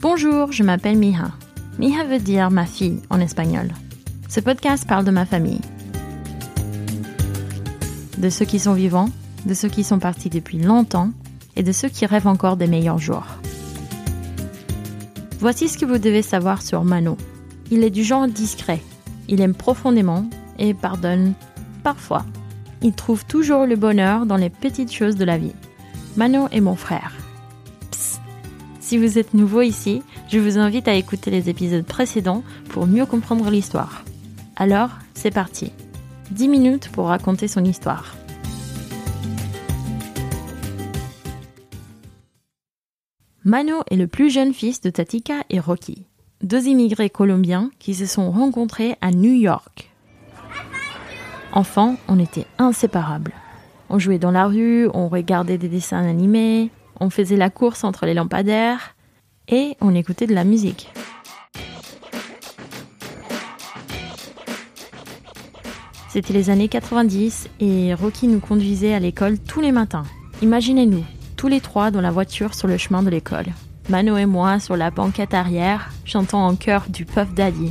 Bonjour, je m'appelle Miha. Miha veut dire ma fille en espagnol. Ce podcast parle de ma famille. De ceux qui sont vivants, de ceux qui sont partis depuis longtemps et de ceux qui rêvent encore des meilleurs jours. Voici ce que vous devez savoir sur Mano. Il est du genre discret. Il aime profondément et pardonne parfois. Il trouve toujours le bonheur dans les petites choses de la vie. Mano est mon frère. Si vous êtes nouveau ici, je vous invite à écouter les épisodes précédents pour mieux comprendre l'histoire. Alors, c'est parti. 10 minutes pour raconter son histoire. Mano est le plus jeune fils de Tatika et Rocky, deux immigrés colombiens qui se sont rencontrés à New York. Enfant, on était inséparables. On jouait dans la rue, on regardait des dessins animés, on faisait la course entre les lampadaires et on écoutait de la musique. C'était les années 90 et Rocky nous conduisait à l'école tous les matins. Imaginez-nous, tous les trois dans la voiture sur le chemin de l'école. Mano et moi sur la banquette arrière, chantant en chœur du Puff Daddy,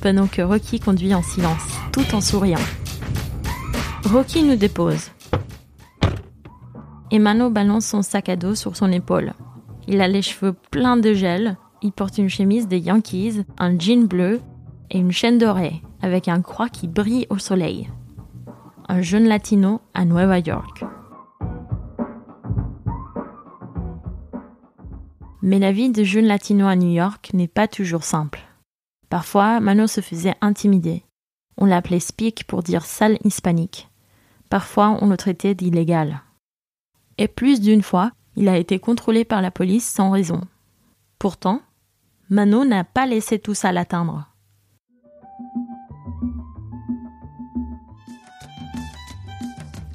pendant que Rocky conduit en silence, tout en souriant. Rocky nous dépose. Et Mano balance son sac à dos sur son épaule. Il a les cheveux pleins de gel, il porte une chemise des Yankees, un jean bleu et une chaîne dorée avec un croix qui brille au soleil. Un jeune latino à Nueva York. Mais la vie de jeune latino à New York n'est pas toujours simple. Parfois, Mano se faisait intimider. On l'appelait speak pour dire sale hispanique. Parfois, on le traitait d'illégal. Et plus d'une fois, il a été contrôlé par la police sans raison. Pourtant, Mano n'a pas laissé tout ça l'atteindre.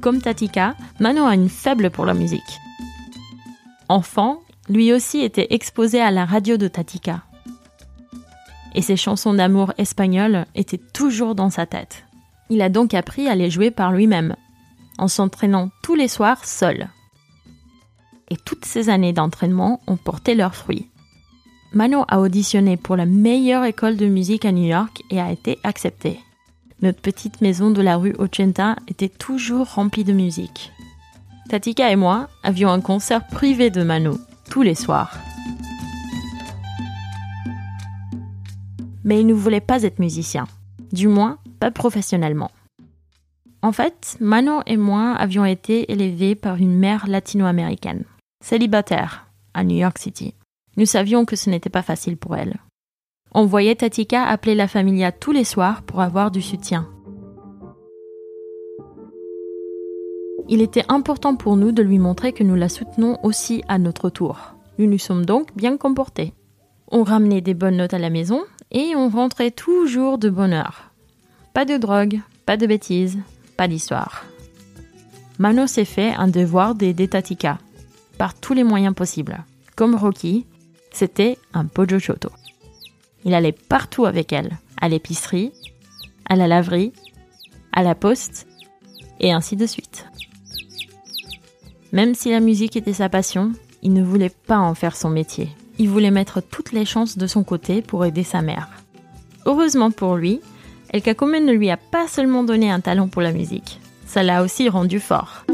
Comme Tatika, Mano a une faible pour la musique. Enfant, lui aussi était exposé à la radio de Tatika. Et ses chansons d'amour espagnoles étaient toujours dans sa tête. Il a donc appris à les jouer par lui-même, en s'entraînant tous les soirs seul. Et toutes ces années d'entraînement ont porté leurs fruits. Mano a auditionné pour la meilleure école de musique à New York et a été accepté. Notre petite maison de la rue Ochenta était toujours remplie de musique. Tatika et moi avions un concert privé de Mano tous les soirs. Mais il ne voulait pas être musicien, du moins pas professionnellement. En fait, Mano et moi avions été élevés par une mère latino-américaine, célibataire, à New York City. Nous savions que ce n'était pas facile pour elle. On voyait Tatika appeler la familia tous les soirs pour avoir du soutien. Il était important pour nous de lui montrer que nous la soutenons aussi à notre tour. Nous nous sommes donc bien comportés. On ramenait des bonnes notes à la maison et on rentrait toujours de bonne heure. Pas de drogue, pas de bêtises, pas d'histoire. Mano s'est fait un devoir d'aider Tatika, par tous les moyens possibles. Comme Rocky, c'était un pojo choto. Il allait partout avec elle, à l'épicerie, à la laverie, à la poste, et ainsi de suite. Même si la musique était sa passion, il ne voulait pas en faire son métier. Il voulait mettre toutes les chances de son côté pour aider sa mère. Heureusement pour lui, El Cacomen ne lui a pas seulement donné un talent pour la musique, ça l'a aussi rendu fort.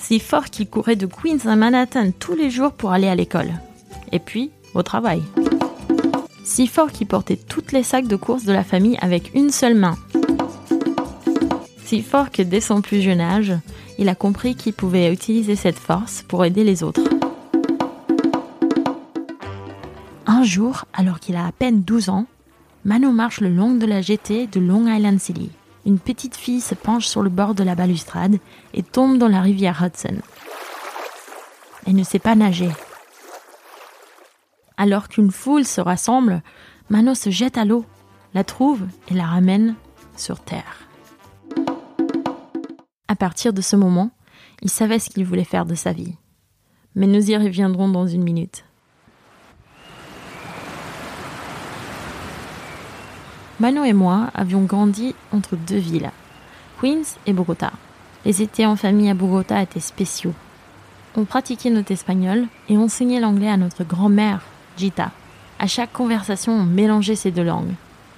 Si fort qu'il courait de Queens à Manhattan tous les jours pour aller à l'école. Et puis, au travail. Si fort qu'il portait toutes les sacs de courses de la famille avec une seule main. Si fort que dès son plus jeune âge, il a compris qu'il pouvait utiliser cette force pour aider les autres. Un jour, alors qu'il a à peine 12 ans, Mano marche le long de la GT de Long Island City. Une petite fille se penche sur le bord de la balustrade et tombe dans la rivière Hudson. Elle ne sait pas nager. Alors qu'une foule se rassemble, Mano se jette à l'eau, la trouve et la ramène sur terre. À partir de ce moment, il savait ce qu'il voulait faire de sa vie. Mais nous y reviendrons dans une minute. Mano et moi avions grandi entre deux villes, Queens et Bogota. Les étés en famille à Bogota étaient spéciaux. On pratiquait notre espagnol et enseignait l'anglais à notre grand-mère, Gita. À chaque conversation, on mélangeait ces deux langues.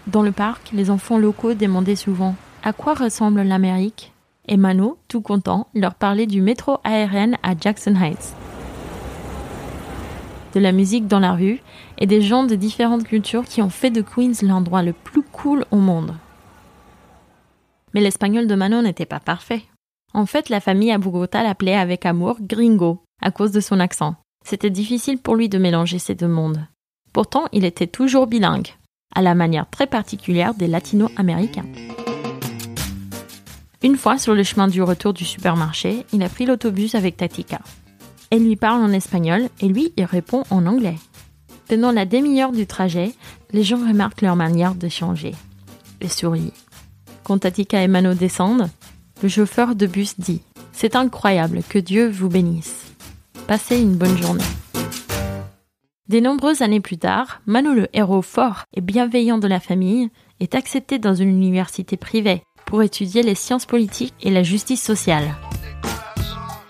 Dans le parc, les enfants locaux demandaient souvent À quoi ressemble l'Amérique? Et Mano, tout content, leur parlait du métro aérien à Jackson Heights de la musique dans la rue et des gens de différentes cultures qui ont fait de Queens l'endroit le plus cool au monde. Mais l'espagnol de Manon n'était pas parfait. En fait, la famille à Bogota l'appelait avec amour gringo, à cause de son accent. C'était difficile pour lui de mélanger ces deux mondes. Pourtant, il était toujours bilingue, à la manière très particulière des latino-américains. Une fois sur le chemin du retour du supermarché, il a pris l'autobus avec Tatika. Elle lui parle en espagnol et lui, il répond en anglais. Pendant la demi-heure du trajet, les gens remarquent leur manière de changer et sourient. Quand Tatika et Mano descendent, le chauffeur de bus dit C'est incroyable, que Dieu vous bénisse. Passez une bonne journée. Des nombreuses années plus tard, Mano, le héros fort et bienveillant de la famille, est accepté dans une université privée pour étudier les sciences politiques et la justice sociale.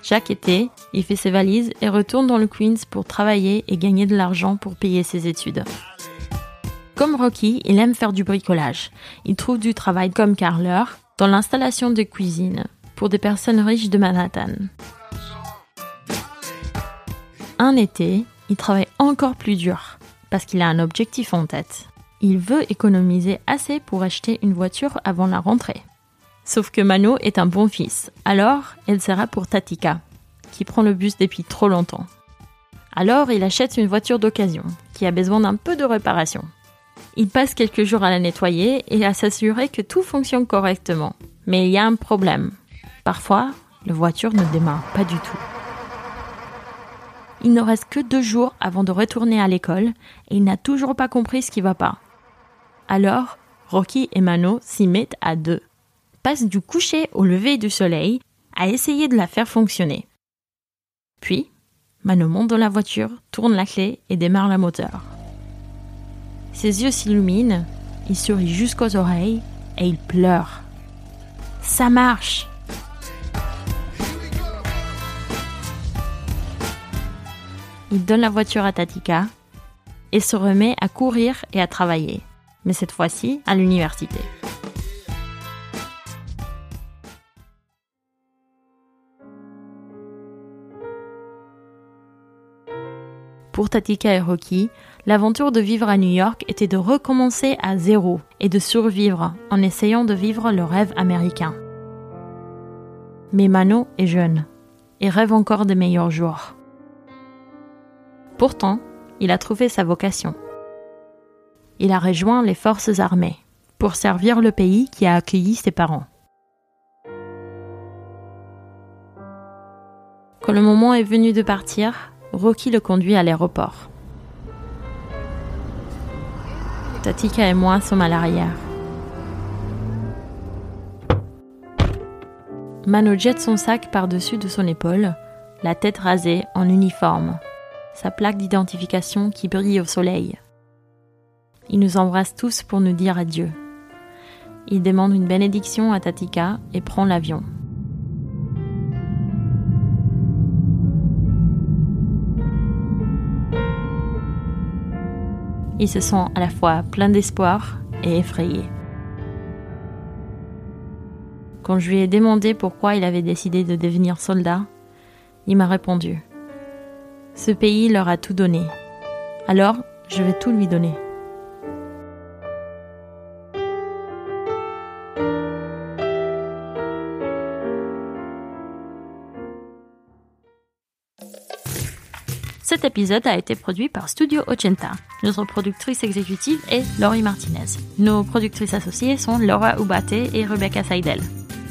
Chaque été, il fait ses valises et retourne dans le Queens pour travailler et gagner de l'argent pour payer ses études. Comme Rocky, il aime faire du bricolage. Il trouve du travail comme carreleur dans l'installation de cuisine pour des personnes riches de Manhattan. Un été, il travaille encore plus dur parce qu'il a un objectif en tête. Il veut économiser assez pour acheter une voiture avant la rentrée. Sauf que Mano est un bon fils, alors elle sera pour Tatika, qui prend le bus depuis trop longtemps. Alors il achète une voiture d'occasion, qui a besoin d'un peu de réparation. Il passe quelques jours à la nettoyer et à s'assurer que tout fonctionne correctement. Mais il y a un problème. Parfois, la voiture ne démarre pas du tout. Il ne reste que deux jours avant de retourner à l'école et il n'a toujours pas compris ce qui va pas. Alors, Rocky et Mano s'y mettent à deux passe du coucher au lever du soleil à essayer de la faire fonctionner. Puis, Mano monte dans la voiture, tourne la clé et démarre la moteur. Ses yeux s'illuminent, il sourit jusqu'aux oreilles et il pleure. Ça marche Il donne la voiture à Tatika et se remet à courir et à travailler, mais cette fois-ci à l'université. Pour Tatika et Rocky, l'aventure de vivre à New York était de recommencer à zéro et de survivre en essayant de vivre le rêve américain. Mais Mano est jeune et rêve encore des meilleurs jours. Pourtant, il a trouvé sa vocation. Il a rejoint les forces armées pour servir le pays qui a accueilli ses parents. Quand le moment est venu de partir, Rocky le conduit à l'aéroport. Tatika et moi sommes à l'arrière. Mano jette son sac par-dessus de son épaule, la tête rasée en uniforme, sa plaque d'identification qui brille au soleil. Il nous embrasse tous pour nous dire adieu. Il demande une bénédiction à Tatika et prend l'avion. Il se sent à la fois plein d'espoir et effrayé. Quand je lui ai demandé pourquoi il avait décidé de devenir soldat, il m'a répondu ⁇ Ce pays leur a tout donné, alors je vais tout lui donner. Cet épisode a été produit par Studio Ochenta. Notre productrice exécutive est Laurie Martinez. Nos productrices associées sont Laura Ubate et Rebecca Seidel.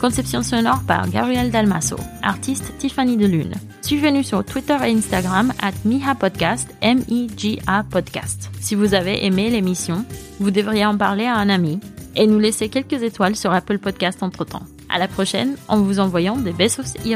Conception sonore par Gabriel Dalmasso. Artiste Tiffany Delune. Suivez-nous sur Twitter et Instagram at Miha Podcast, M-I-G-A Podcast. Si vous avez aimé l'émission, vous devriez en parler à un ami et nous laisser quelques étoiles sur Apple Podcast entre temps. À la prochaine en vous envoyant des besos y.